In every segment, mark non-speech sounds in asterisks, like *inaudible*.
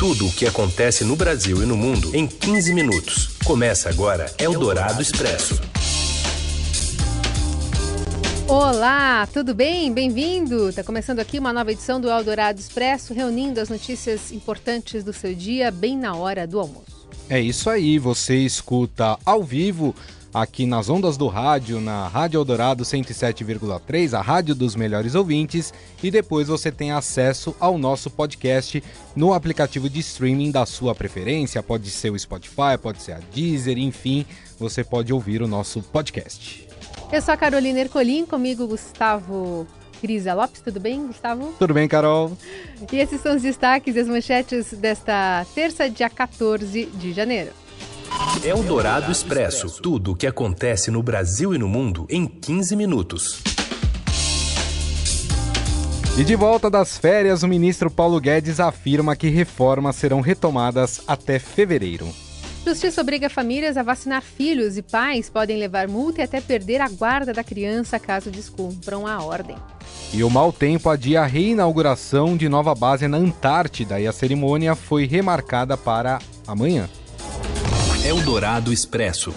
Tudo o que acontece no Brasil e no mundo em 15 minutos. Começa agora Eldorado Expresso. Olá, tudo bem? Bem-vindo! Tá começando aqui uma nova edição do Eldorado Expresso, reunindo as notícias importantes do seu dia bem na hora do almoço. É isso aí, você escuta ao vivo aqui nas ondas do rádio, na Rádio Eldorado 107,3, a rádio dos melhores ouvintes, e depois você tem acesso ao nosso podcast no aplicativo de streaming da sua preferência, pode ser o Spotify, pode ser a Deezer, enfim, você pode ouvir o nosso podcast. Eu sou a Carolina Ercolim, comigo Gustavo Crisa Lopes, tudo bem, Gustavo? Tudo bem, Carol? E esses são os destaques e as manchetes desta terça, dia 14 de janeiro. Eldorado Expresso. Tudo o que acontece no Brasil e no mundo em 15 minutos. E de volta das férias, o ministro Paulo Guedes afirma que reformas serão retomadas até fevereiro. Justiça obriga famílias a vacinar filhos e pais podem levar multa e até perder a guarda da criança caso descumpram a ordem. E o mau tempo adia a reinauguração de nova base na Antártida e a cerimônia foi remarcada para amanhã. Eldorado Expresso.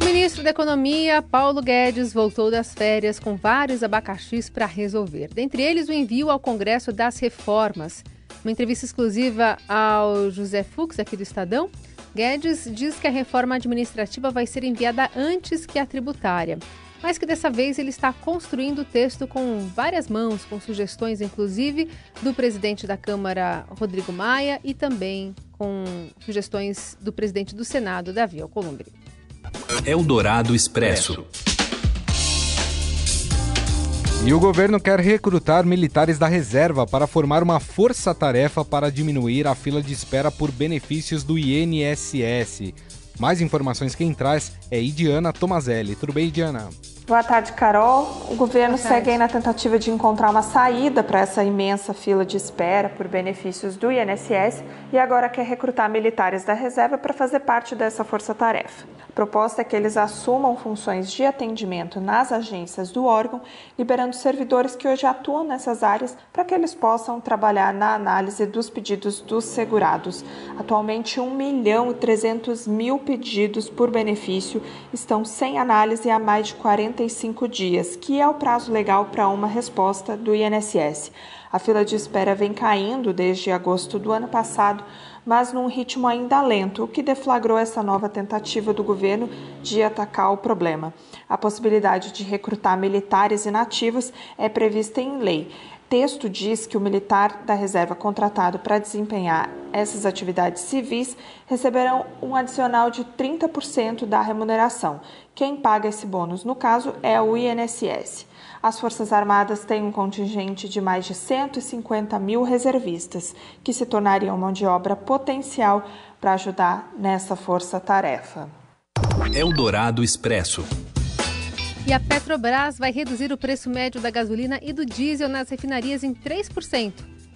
O ministro da Economia, Paulo Guedes, voltou das férias com vários abacaxis para resolver. Dentre eles, o envio ao Congresso das reformas. Uma entrevista exclusiva ao José Fux, aqui do Estadão, Guedes diz que a reforma administrativa vai ser enviada antes que a tributária, mas que dessa vez ele está construindo o texto com várias mãos, com sugestões, inclusive, do presidente da Câmara, Rodrigo Maia, e também com sugestões do presidente do Senado, Davi Alcolumbre. Eldorado Expresso. E o governo quer recrutar militares da reserva para formar uma força-tarefa para diminuir a fila de espera por benefícios do INSS. Mais informações quem traz é Idiana Tomazelli. Tudo bem, Idiana? Boa tarde, Carol. O governo segue aí na tentativa de encontrar uma saída para essa imensa fila de espera por benefícios do INSS e agora quer recrutar militares da reserva para fazer parte dessa força-tarefa. Proposta é que eles assumam funções de atendimento nas agências do órgão, liberando servidores que hoje atuam nessas áreas para que eles possam trabalhar na análise dos pedidos dos segurados. Atualmente, 1 milhão e 300 mil pedidos por benefício estão sem análise há mais de 40 45 dias, que é o prazo legal para uma resposta do INSS. A fila de espera vem caindo desde agosto do ano passado, mas num ritmo ainda lento, o que deflagrou essa nova tentativa do governo de atacar o problema. A possibilidade de recrutar militares inativos é prevista em lei texto diz que o militar da reserva contratado para desempenhar essas atividades civis receberão um adicional de 30% da remuneração. Quem paga esse bônus, no caso, é o INSS. As Forças Armadas têm um contingente de mais de 150 mil reservistas, que se tornariam mão de obra potencial para ajudar nessa força-tarefa. Eldorado Expresso. E a Petrobras vai reduzir o preço médio da gasolina e do diesel nas refinarias em 3%.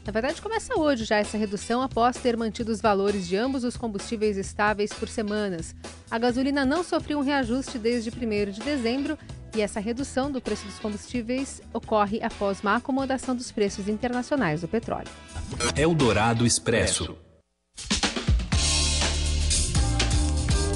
Na verdade, começa hoje já essa redução após ter mantido os valores de ambos os combustíveis estáveis por semanas. A gasolina não sofreu um reajuste desde 1 de dezembro e essa redução do preço dos combustíveis ocorre após uma acomodação dos preços internacionais do petróleo. Eldorado Expresso.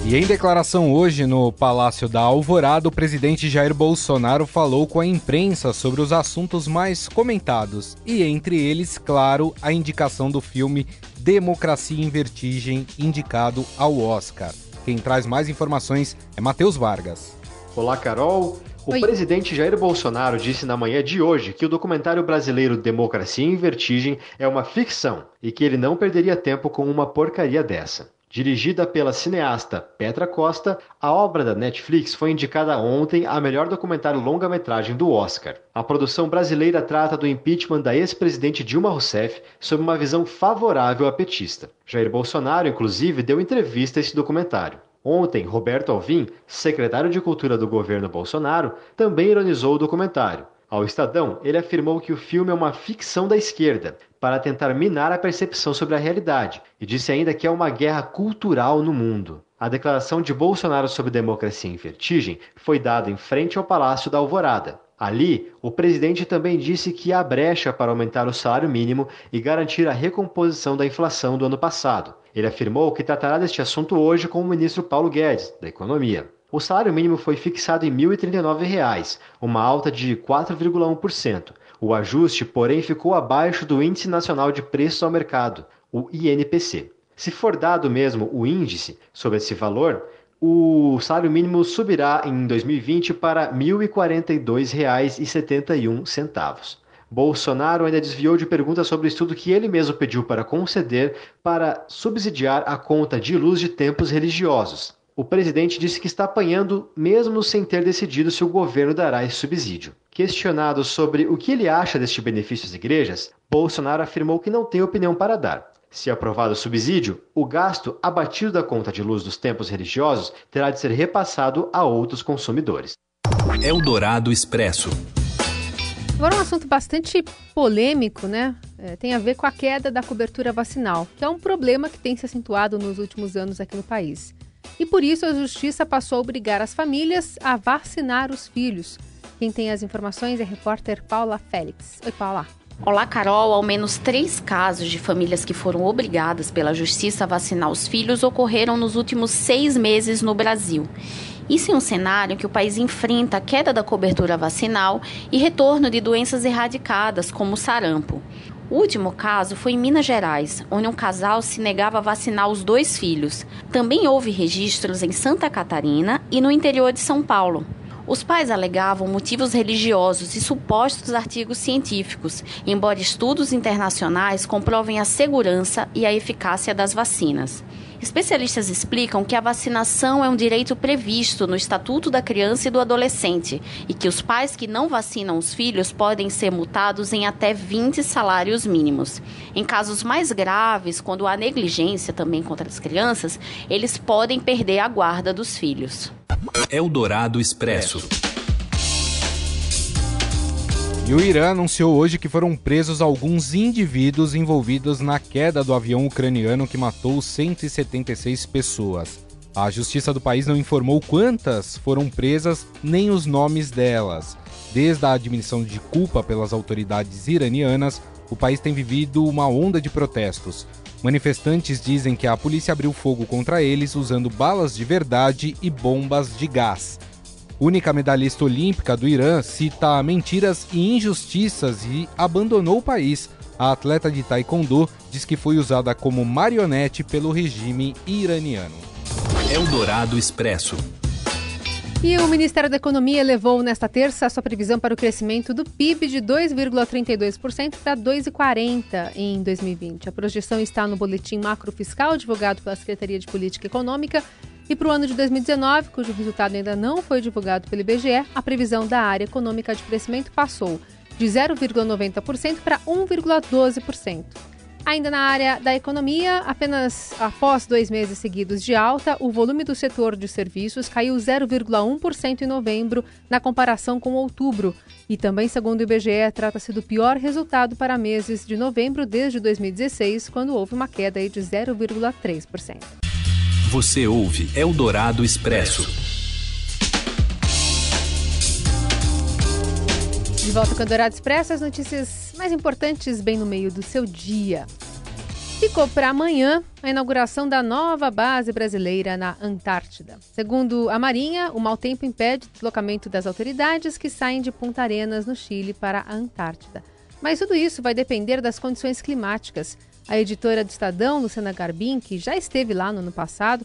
E em declaração hoje no Palácio da Alvorada, o presidente Jair Bolsonaro falou com a imprensa sobre os assuntos mais comentados, e entre eles, claro, a indicação do filme Democracia em Vertigem, indicado ao Oscar. Quem traz mais informações é Matheus Vargas. Olá, Carol. O Oi. presidente Jair Bolsonaro disse na manhã de hoje que o documentário brasileiro Democracia em Vertigem é uma ficção e que ele não perderia tempo com uma porcaria dessa. Dirigida pela cineasta Petra Costa, a obra da Netflix foi indicada ontem a melhor documentário longa-metragem do Oscar. A produção brasileira trata do impeachment da ex-presidente Dilma Rousseff sob uma visão favorável à petista. Jair Bolsonaro, inclusive, deu entrevista a esse documentário. Ontem, Roberto Alvim, secretário de Cultura do governo Bolsonaro, também ironizou o documentário. Ao Estadão, ele afirmou que o filme é uma ficção da esquerda, para tentar minar a percepção sobre a realidade, e disse ainda que é uma guerra cultural no mundo. A declaração de Bolsonaro sobre democracia em vertigem foi dada em frente ao Palácio da Alvorada. Ali, o presidente também disse que há brecha para aumentar o salário mínimo e garantir a recomposição da inflação do ano passado. Ele afirmou que tratará deste assunto hoje com o ministro Paulo Guedes, da Economia. O salário mínimo foi fixado em R$ 1.039, uma alta de 4,1%. O ajuste, porém, ficou abaixo do Índice Nacional de Preços ao Mercado, o INPC. Se for dado mesmo o índice sobre esse valor, o salário mínimo subirá em 2020 para R$ 1.042,71. Bolsonaro ainda desviou de perguntas sobre o estudo que ele mesmo pediu para conceder para subsidiar a conta de luz de templos religiosos. O presidente disse que está apanhando mesmo sem ter decidido se o governo dará esse subsídio. Questionado sobre o que ele acha deste benefício às igrejas, Bolsonaro afirmou que não tem opinião para dar. Se aprovado o subsídio, o gasto abatido da conta de luz dos templos religiosos terá de ser repassado a outros consumidores. Eldorado Expresso. Agora um assunto bastante polêmico, né? É, tem a ver com a queda da cobertura vacinal, que é um problema que tem se acentuado nos últimos anos aqui no país. E por isso a Justiça passou a obrigar as famílias a vacinar os filhos. Quem tem as informações é a repórter Paula Félix. Oi, Paula. Olá, Carol. Ao menos três casos de famílias que foram obrigadas pela justiça a vacinar os filhos ocorreram nos últimos seis meses no Brasil. Isso em um cenário que o país enfrenta a queda da cobertura vacinal e retorno de doenças erradicadas, como o sarampo. O último caso foi em Minas Gerais, onde um casal se negava a vacinar os dois filhos. Também houve registros em Santa Catarina e no interior de São Paulo. Os pais alegavam motivos religiosos e supostos artigos científicos, embora estudos internacionais comprovem a segurança e a eficácia das vacinas. Especialistas explicam que a vacinação é um direito previsto no Estatuto da Criança e do Adolescente e que os pais que não vacinam os filhos podem ser multados em até 20 salários mínimos. Em casos mais graves, quando há negligência também contra as crianças, eles podem perder a guarda dos filhos. Eldorado Expresso. E o Irã anunciou hoje que foram presos alguns indivíduos envolvidos na queda do avião ucraniano que matou 176 pessoas. A justiça do país não informou quantas foram presas nem os nomes delas. Desde a admissão de culpa pelas autoridades iranianas, o país tem vivido uma onda de protestos. Manifestantes dizem que a polícia abriu fogo contra eles usando balas de verdade e bombas de gás. Única medalhista olímpica do Irã cita mentiras e injustiças e abandonou o país. A atleta de taekwondo diz que foi usada como marionete pelo regime iraniano. Eldorado Expresso. E o Ministério da Economia elevou nesta terça a sua previsão para o crescimento do PIB de 2,32% para 2,40% em 2020. A projeção está no boletim macrofiscal divulgado pela Secretaria de Política Econômica. E para o ano de 2019, cujo resultado ainda não foi divulgado pelo IBGE, a previsão da área econômica de crescimento passou de 0,90% para 1,12%. Ainda na área da economia, apenas após dois meses seguidos de alta, o volume do setor de serviços caiu 0,1% em novembro, na comparação com outubro. E também, segundo o IBGE, trata-se do pior resultado para meses de novembro desde 2016, quando houve uma queda de 0,3%. Você ouve Eldorado Expresso. De volta com o Dourado Expresso, as notícias mais importantes bem no meio do seu dia. Ficou para amanhã a inauguração da nova base brasileira na Antártida. Segundo a Marinha, o mau tempo impede o deslocamento das autoridades que saem de Punta Arenas, no Chile, para a Antártida. Mas tudo isso vai depender das condições climáticas. A editora do Estadão, Luciana Garbim, que já esteve lá no ano passado,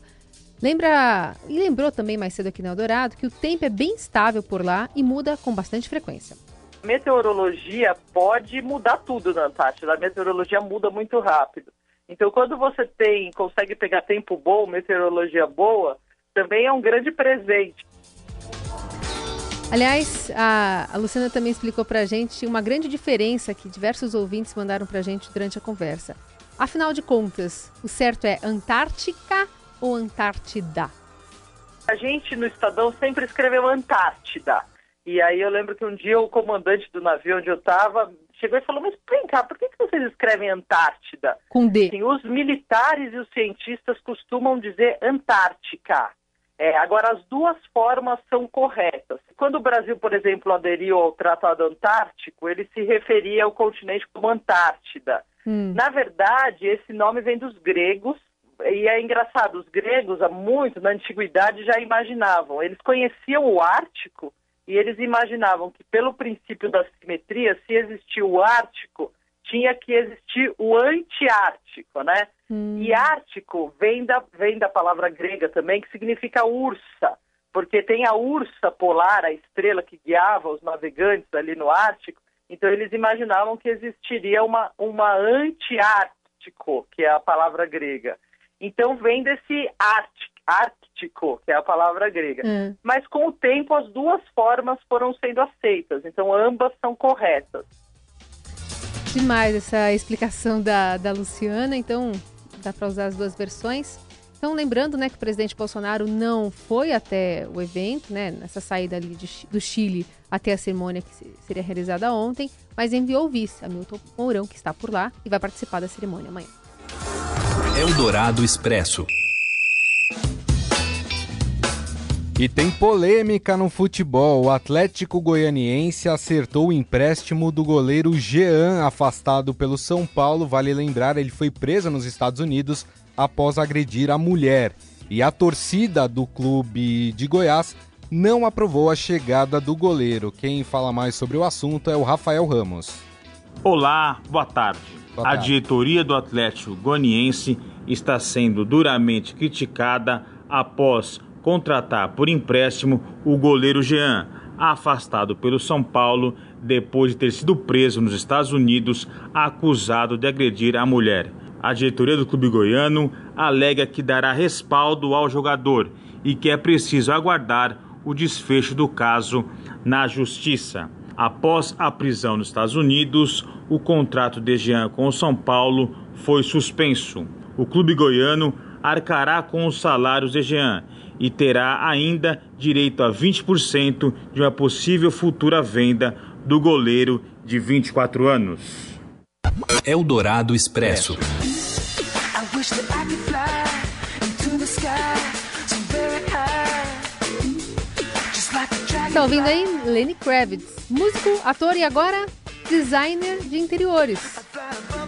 lembra e lembrou também mais cedo aqui no Eldorado que o tempo é bem estável por lá e muda com bastante frequência meteorologia pode mudar tudo na Antártida. A meteorologia muda muito rápido. Então, quando você tem, consegue pegar tempo bom, meteorologia boa, também é um grande presente. Aliás, a, a Luciana também explicou para a gente uma grande diferença que diversos ouvintes mandaram para a gente durante a conversa. Afinal de contas, o certo é Antártica ou Antártida? A gente no Estadão sempre escreveu Antártida. E aí eu lembro que um dia o comandante do navio onde eu estava chegou e falou, mas vem cá, por que, que vocês escrevem Antártida? Com D. Assim, os militares e os cientistas costumam dizer Antártica. É, agora, as duas formas são corretas. Quando o Brasil, por exemplo, aderiu ao Tratado Antártico, ele se referia ao continente como Antártida. Hum. Na verdade, esse nome vem dos gregos, e é engraçado, os gregos, há muito, na antiguidade, já imaginavam. Eles conheciam o Ártico e eles imaginavam que, pelo princípio da simetria, se existia o Ártico, tinha que existir o antiártico, né? Hum. E ártico vem da, vem da palavra grega também, que significa ursa, porque tem a ursa polar, a estrela que guiava os navegantes ali no Ártico, então eles imaginavam que existiria uma, uma antiártico, que é a palavra grega. Então vem desse ártico, que é a palavra grega. Hum. Mas com o tempo as duas formas foram sendo aceitas, então ambas são corretas demais essa explicação da, da Luciana, então dá para usar as duas versões. Então, lembrando né, que o presidente Bolsonaro não foi até o evento, né, nessa saída ali de, do Chile até a cerimônia que seria realizada ontem, mas enviou o vice, Hamilton Mourão, que está por lá e vai participar da cerimônia amanhã. Eldorado Expresso. E tem polêmica no futebol. O Atlético Goianiense acertou o empréstimo do goleiro Jean, afastado pelo São Paulo. Vale lembrar, ele foi preso nos Estados Unidos após agredir a mulher. E a torcida do clube de Goiás não aprovou a chegada do goleiro. Quem fala mais sobre o assunto é o Rafael Ramos. Olá, boa tarde. Boa tarde. A diretoria do Atlético Goianiense está sendo duramente criticada após contratar por empréstimo o goleiro Jean, afastado pelo São Paulo depois de ter sido preso nos Estados Unidos acusado de agredir a mulher. A diretoria do clube goiano alega que dará respaldo ao jogador e que é preciso aguardar o desfecho do caso na justiça. Após a prisão nos Estados Unidos, o contrato de Jean com o São Paulo foi suspenso. O clube goiano arcará com os salários de Jean e terá ainda direito a 20% de uma possível futura venda do goleiro de 24 anos. Eldorado Expresso. Está ouvindo aí Lenny Kravitz, músico, ator e agora designer de interiores.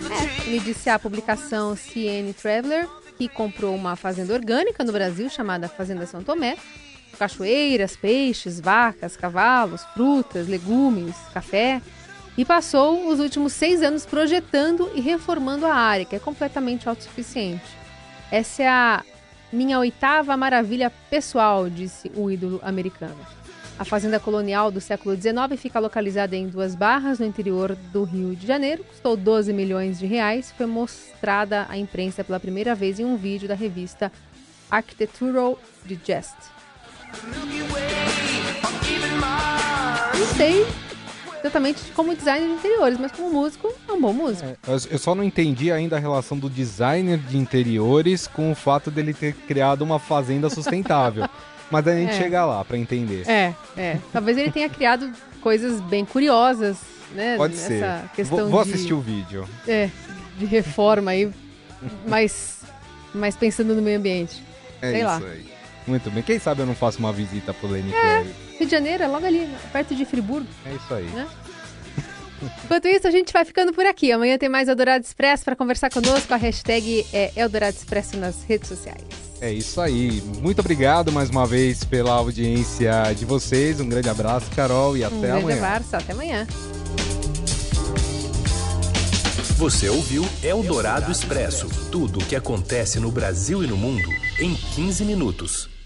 É, ele disse à publicação CN Traveler que comprou uma fazenda orgânica no Brasil chamada Fazenda São Tomé. Cachoeiras, peixes, vacas, cavalos, frutas, legumes, café. E passou os últimos seis anos projetando e reformando a área, que é completamente autossuficiente. Essa é a minha oitava maravilha pessoal, disse o ídolo americano. A fazenda colonial do século XIX fica localizada em Duas Barras, no interior do Rio de Janeiro. Custou 12 milhões de reais. Foi mostrada à imprensa pela primeira vez em um vídeo da revista Architectural Digest. Não sei exatamente como designer de interiores, mas como músico, é um bom músico. É, eu só não entendi ainda a relação do designer de interiores com o fato dele ter criado uma fazenda sustentável. *laughs* Mas a gente é. chega lá para entender. É, é. Talvez ele tenha criado coisas bem curiosas, né? Pode ser. Vou, vou de, assistir o vídeo. É, de reforma aí, mas, mas pensando no meio ambiente. É Sei isso lá. aí. Muito bem. Quem sabe eu não faço uma visita Lenny é, Rio de Janeiro, é logo ali, perto de Friburgo. É isso aí. Né? Enquanto isso, a gente vai ficando por aqui. Amanhã tem mais Eldorado Expresso para conversar conosco. A hashtag é Eldorado Expresso nas redes sociais. É isso aí. Muito obrigado mais uma vez pela audiência de vocês. Um grande abraço, Carol, e até um amanhã. Um grande abraço, até amanhã. Você ouviu Eldorado Expresso tudo o que acontece no Brasil e no mundo em 15 minutos.